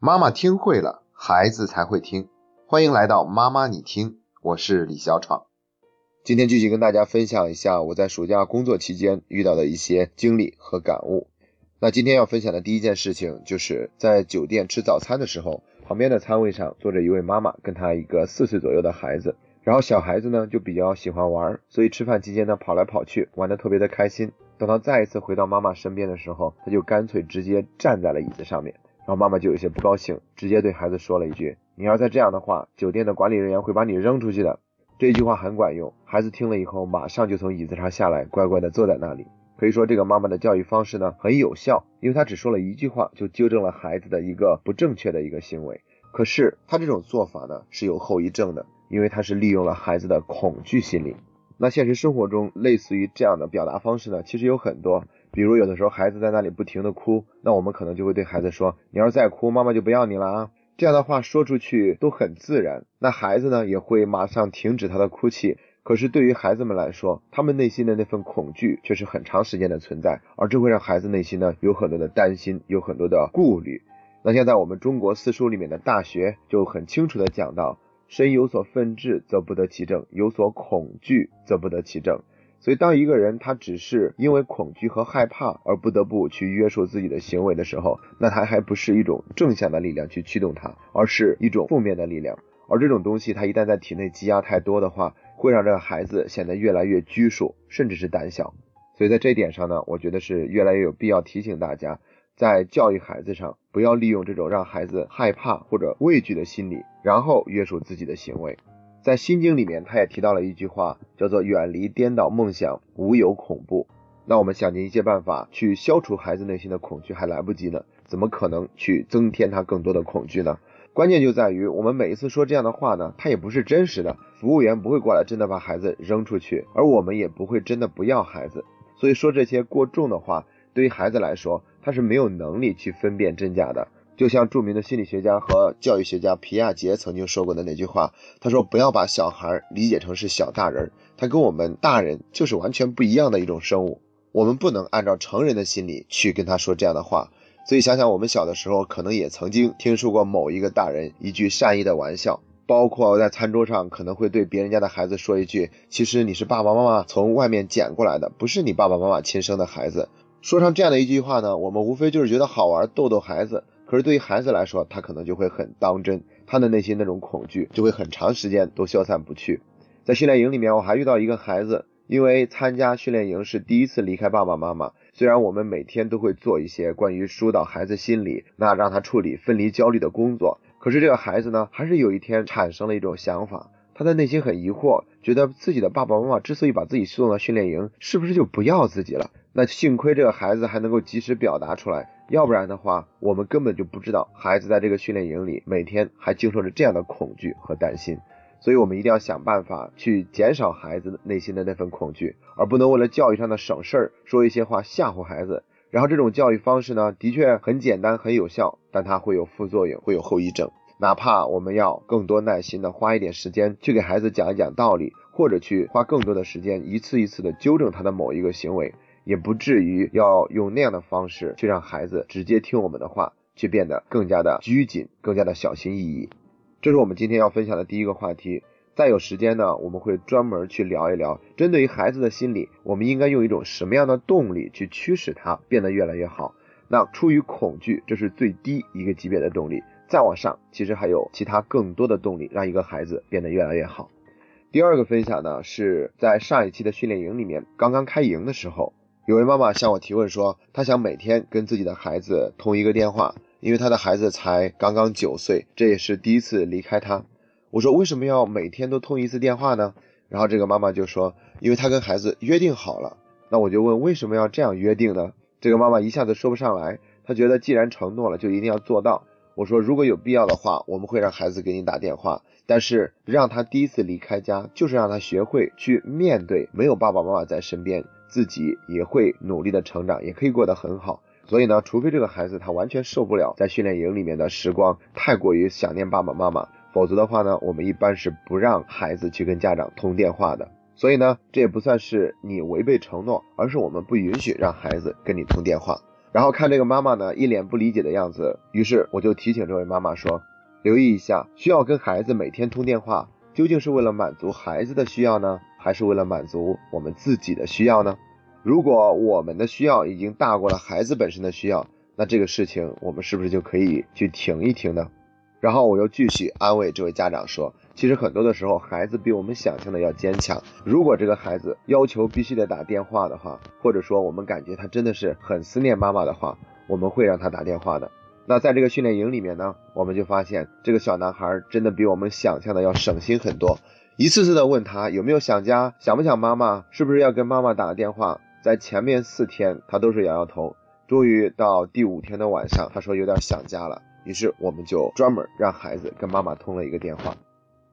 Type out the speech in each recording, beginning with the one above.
妈妈听会了，孩子才会听。欢迎来到妈妈你听，我是李小闯。今天继续跟大家分享一下我在暑假工作期间遇到的一些经历和感悟。那今天要分享的第一件事情，就是在酒店吃早餐的时候，旁边的餐位上坐着一位妈妈跟她一个四岁左右的孩子。然后小孩子呢就比较喜欢玩，所以吃饭期间呢跑来跑去，玩的特别的开心。等到再一次回到妈妈身边的时候，他就干脆直接站在了椅子上面。然后妈妈就有些不高兴，直接对孩子说了一句：“你要再这样的话，酒店的管理人员会把你扔出去的。”这句话很管用，孩子听了以后马上就从椅子上下来，乖乖的坐在那里。可以说这个妈妈的教育方式呢很有效，因为她只说了一句话就纠正了孩子的一个不正确的一个行为。可是她这种做法呢是有后遗症的。因为她是利用了孩子的恐惧心理。那现实生活中类似于这样的表达方式呢，其实有很多。比如有的时候孩子在那里不停的哭，那我们可能就会对孩子说：“你要是再哭，妈妈就不要你了啊。”这样的话说出去都很自然，那孩子呢也会马上停止他的哭泣。可是对于孩子们来说，他们内心的那份恐惧却是很长时间的存在，而这会让孩子内心呢有很多的担心，有很多的顾虑。那现在我们中国四书里面的《大学》就很清楚的讲到。身有所愤志，则不得其正；有所恐惧，则不得其正。所以，当一个人他只是因为恐惧和害怕而不得不去约束自己的行为的时候，那他还不是一种正向的力量去驱动他，而是一种负面的力量。而这种东西，他一旦在体内积压太多的话，会让这个孩子显得越来越拘束，甚至是胆小。所以，在这一点上呢，我觉得是越来越有必要提醒大家。在教育孩子上，不要利用这种让孩子害怕或者畏惧的心理，然后约束自己的行为。在《心经》里面，他也提到了一句话，叫做“远离颠倒梦想，无有恐怖”。那我们想尽一切办法去消除孩子内心的恐惧，还来不及呢，怎么可能去增添他更多的恐惧呢？关键就在于，我们每一次说这样的话呢，他也不是真实的，服务员不会过来真的把孩子扔出去，而我们也不会真的不要孩子。所以说这些过重的话。对于孩子来说，他是没有能力去分辨真假的。就像著名的心理学家和教育学家皮亚杰曾经说过的那句话，他说：“不要把小孩理解成是小大人，他跟我们大人就是完全不一样的一种生物。我们不能按照成人的心理去跟他说这样的话。”所以想想我们小的时候，可能也曾经听说过某一个大人一句善意的玩笑，包括在餐桌上可能会对别人家的孩子说一句：“其实你是爸爸妈妈从外面捡过来的，不是你爸爸妈妈亲生的孩子。”说上这样的一句话呢，我们无非就是觉得好玩，逗逗孩子。可是对于孩子来说，他可能就会很当真，他的内心那种恐惧就会很长时间都消散不去。在训练营里面，我还遇到一个孩子，因为参加训练营是第一次离开爸爸妈妈。虽然我们每天都会做一些关于疏导孩子心理，那让他处理分离焦虑的工作，可是这个孩子呢，还是有一天产生了一种想法，他的内心很疑惑，觉得自己的爸爸妈妈之所以把自己送到训练营，是不是就不要自己了？那幸亏这个孩子还能够及时表达出来，要不然的话，我们根本就不知道孩子在这个训练营里每天还经受着这样的恐惧和担心。所以，我们一定要想办法去减少孩子内心的那份恐惧，而不能为了教育上的省事儿说一些话吓唬孩子。然后，这种教育方式呢，的确很简单很有效，但它会有副作用，会有后遗症。哪怕我们要更多耐心的花一点时间去给孩子讲一讲道理，或者去花更多的时间一次一次的纠正他的某一个行为。也不至于要用那样的方式去让孩子直接听我们的话，去变得更加的拘谨，更加的小心翼翼。这是我们今天要分享的第一个话题。再有时间呢，我们会专门去聊一聊，针对于孩子的心理，我们应该用一种什么样的动力去驱使他变得越来越好。那出于恐惧，这是最低一个级别的动力。再往上，其实还有其他更多的动力，让一个孩子变得越来越好。第二个分享呢，是在上一期的训练营里面，刚刚开营的时候。有位妈妈向我提问说，她想每天跟自己的孩子通一个电话，因为她的孩子才刚刚九岁，这也是第一次离开她。我说为什么要每天都通一次电话呢？然后这个妈妈就说，因为她跟孩子约定好了。那我就问为什么要这样约定呢？这个妈妈一下子说不上来，她觉得既然承诺了，就一定要做到。我说如果有必要的话，我们会让孩子给你打电话，但是让他第一次离开家，就是让他学会去面对没有爸爸妈妈在身边。自己也会努力的成长，也可以过得很好。所以呢，除非这个孩子他完全受不了在训练营里面的时光，太过于想念爸爸妈妈，否则的话呢，我们一般是不让孩子去跟家长通电话的。所以呢，这也不算是你违背承诺，而是我们不允许让孩子跟你通电话。然后看这个妈妈呢一脸不理解的样子，于是我就提醒这位妈妈说，留意一下，需要跟孩子每天通电话，究竟是为了满足孩子的需要呢，还是为了满足我们自己的需要呢？如果我们的需要已经大过了孩子本身的需要，那这个事情我们是不是就可以去停一停呢？然后我又继续安慰这位家长说。其实很多的时候，孩子比我们想象的要坚强。如果这个孩子要求必须得打电话的话，或者说我们感觉他真的是很思念妈妈的话，我们会让他打电话的。那在这个训练营里面呢，我们就发现这个小男孩真的比我们想象的要省心很多。一次次的问他有没有想家，想不想妈妈，是不是要跟妈妈打个电话，在前面四天他都是摇摇头。终于到第五天的晚上，他说有点想家了，于是我们就专门让孩子跟妈妈通了一个电话。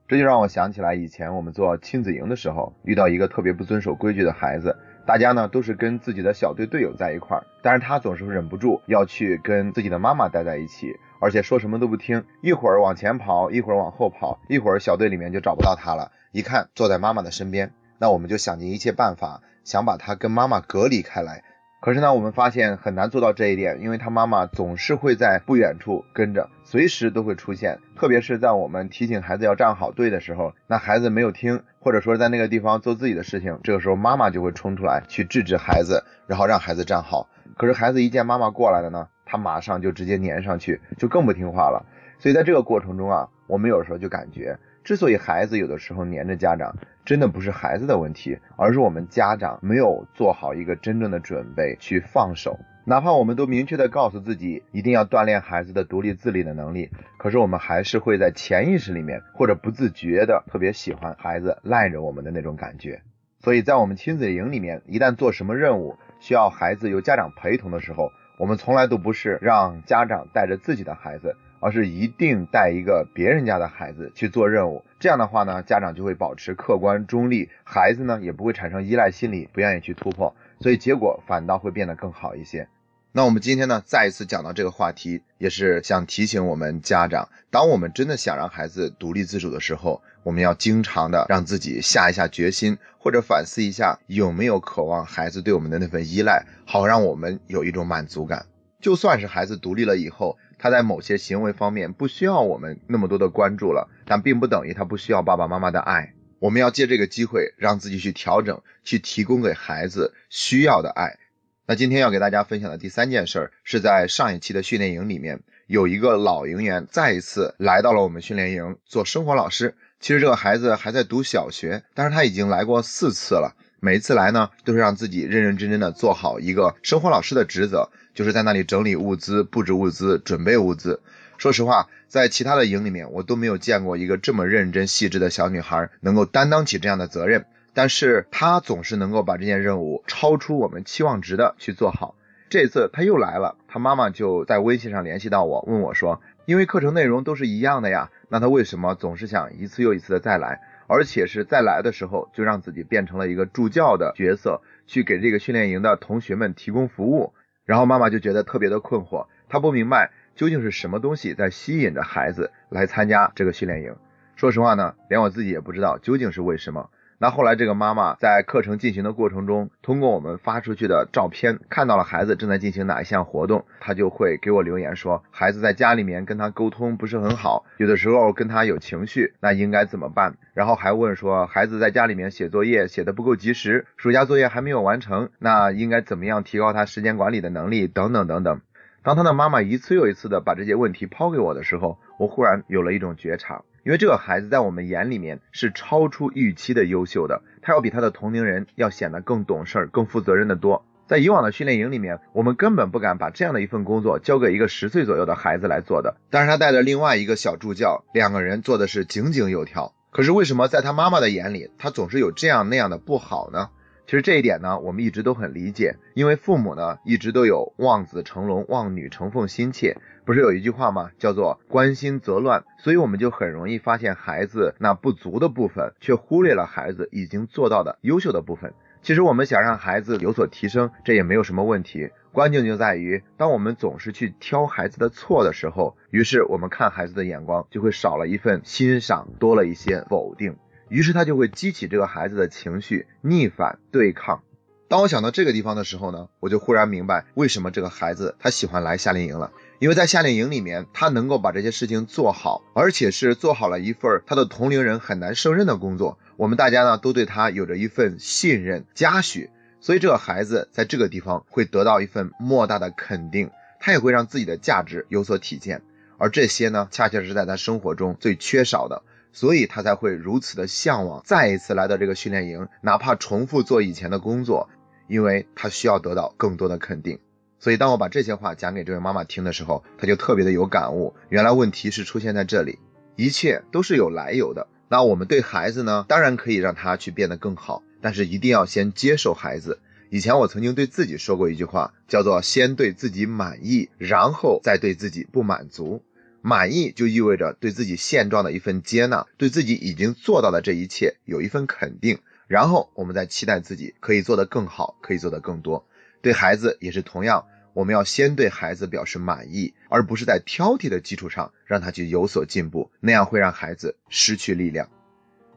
这就让我想起来以前我们做亲子营的时候，遇到一个特别不遵守规矩的孩子。大家呢都是跟自己的小队队友在一块儿，但是他总是忍不住要去跟自己的妈妈待在一起，而且说什么都不听，一会儿往前跑，一会儿往后跑，一会儿小队里面就找不到他了。一看坐在妈妈的身边，那我们就想尽一切办法，想把他跟妈妈隔离开来。可是呢，我们发现很难做到这一点，因为他妈妈总是会在不远处跟着，随时都会出现。特别是在我们提醒孩子要站好队的时候，那孩子没有听，或者说在那个地方做自己的事情，这个时候妈妈就会冲出来去制止孩子，然后让孩子站好。可是孩子一见妈妈过来了呢，他马上就直接粘上去，就更不听话了。所以在这个过程中啊，我们有时候就感觉。之所以孩子有的时候黏着家长，真的不是孩子的问题，而是我们家长没有做好一个真正的准备去放手。哪怕我们都明确的告诉自己一定要锻炼孩子的独立自理的能力，可是我们还是会在潜意识里面或者不自觉的特别喜欢孩子赖着我们的那种感觉。所以在我们亲子营里面，一旦做什么任务需要孩子由家长陪同的时候，我们从来都不是让家长带着自己的孩子。而是一定带一个别人家的孩子去做任务，这样的话呢，家长就会保持客观中立，孩子呢也不会产生依赖心理，不愿意去突破，所以结果反倒会变得更好一些。那我们今天呢再一次讲到这个话题，也是想提醒我们家长，当我们真的想让孩子独立自主的时候，我们要经常的让自己下一下决心，或者反思一下有没有渴望孩子对我们的那份依赖，好让我们有一种满足感。就算是孩子独立了以后。他在某些行为方面不需要我们那么多的关注了，但并不等于他不需要爸爸妈妈的爱。我们要借这个机会让自己去调整，去提供给孩子需要的爱。那今天要给大家分享的第三件事儿是在上一期的训练营里面，有一个老营员再一次来到了我们训练营做生活老师。其实这个孩子还在读小学，但是他已经来过四次了。每一次来呢，都是让自己认认真真的做好一个生活老师的职责。就是在那里整理物资、布置物资、准备物资。说实话，在其他的营里面，我都没有见过一个这么认真细致的小女孩能够担当起这样的责任。但是她总是能够把这件任务超出我们期望值的去做好。这次她又来了，她妈妈就在微信上联系到我，问我说：“因为课程内容都是一样的呀，那她为什么总是想一次又一次的再来，而且是在来的时候就让自己变成了一个助教的角色，去给这个训练营的同学们提供服务？”然后妈妈就觉得特别的困惑，她不明白究竟是什么东西在吸引着孩子来参加这个训练营。说实话呢，连我自己也不知道究竟是为什么。那后来这个妈妈在课程进行的过程中，通过我们发出去的照片，看到了孩子正在进行哪一项活动，她就会给我留言说，孩子在家里面跟他沟通不是很好，有的时候跟他有情绪，那应该怎么办？然后还问说，孩子在家里面写作业写的不够及时，暑假作业还没有完成，那应该怎么样提高他时间管理的能力？等等等等。当他的妈妈一次又一次的把这些问题抛给我的时候，我忽然有了一种觉察。因为这个孩子在我们眼里面是超出预期的优秀的，他要比他的同龄人要显得更懂事儿、更负责任的多。在以往的训练营里面，我们根本不敢把这样的一份工作交给一个十岁左右的孩子来做的。但是他带着另外一个小助教，两个人做的是井井有条。可是为什么在他妈妈的眼里，他总是有这样那样的不好呢？其实这一点呢，我们一直都很理解，因为父母呢一直都有望子成龙、望女成凤心切，不是有一句话吗？叫做关心则乱，所以我们就很容易发现孩子那不足的部分，却忽略了孩子已经做到的优秀的部分。其实我们想让孩子有所提升，这也没有什么问题，关键就在于当我们总是去挑孩子的错的时候，于是我们看孩子的眼光就会少了一份欣赏，多了一些否定。于是他就会激起这个孩子的情绪，逆反对抗。当我想到这个地方的时候呢，我就忽然明白为什么这个孩子他喜欢来夏令营了。因为在夏令营里面，他能够把这些事情做好，而且是做好了一份他的同龄人很难胜任的工作。我们大家呢都对他有着一份信任嘉许，所以这个孩子在这个地方会得到一份莫大的肯定，他也会让自己的价值有所体现。而这些呢，恰恰是在他生活中最缺少的。所以他才会如此的向往再一次来到这个训练营，哪怕重复做以前的工作，因为他需要得到更多的肯定。所以当我把这些话讲给这位妈妈听的时候，她就特别的有感悟。原来问题是出现在这里，一切都是有来由的。那我们对孩子呢，当然可以让他去变得更好，但是一定要先接受孩子。以前我曾经对自己说过一句话，叫做先对自己满意，然后再对自己不满足。满意就意味着对自己现状的一份接纳，对自己已经做到的这一切有一份肯定，然后我们再期待自己可以做得更好，可以做得更多。对孩子也是同样，我们要先对孩子表示满意，而不是在挑剔的基础上让他去有所进步，那样会让孩子失去力量。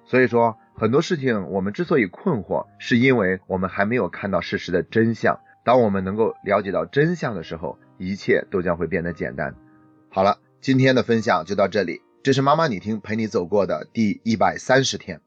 所以说，很多事情我们之所以困惑，是因为我们还没有看到事实的真相。当我们能够了解到真相的时候，一切都将会变得简单。好了。今天的分享就到这里，这是妈妈你听陪你走过的第一百三十天。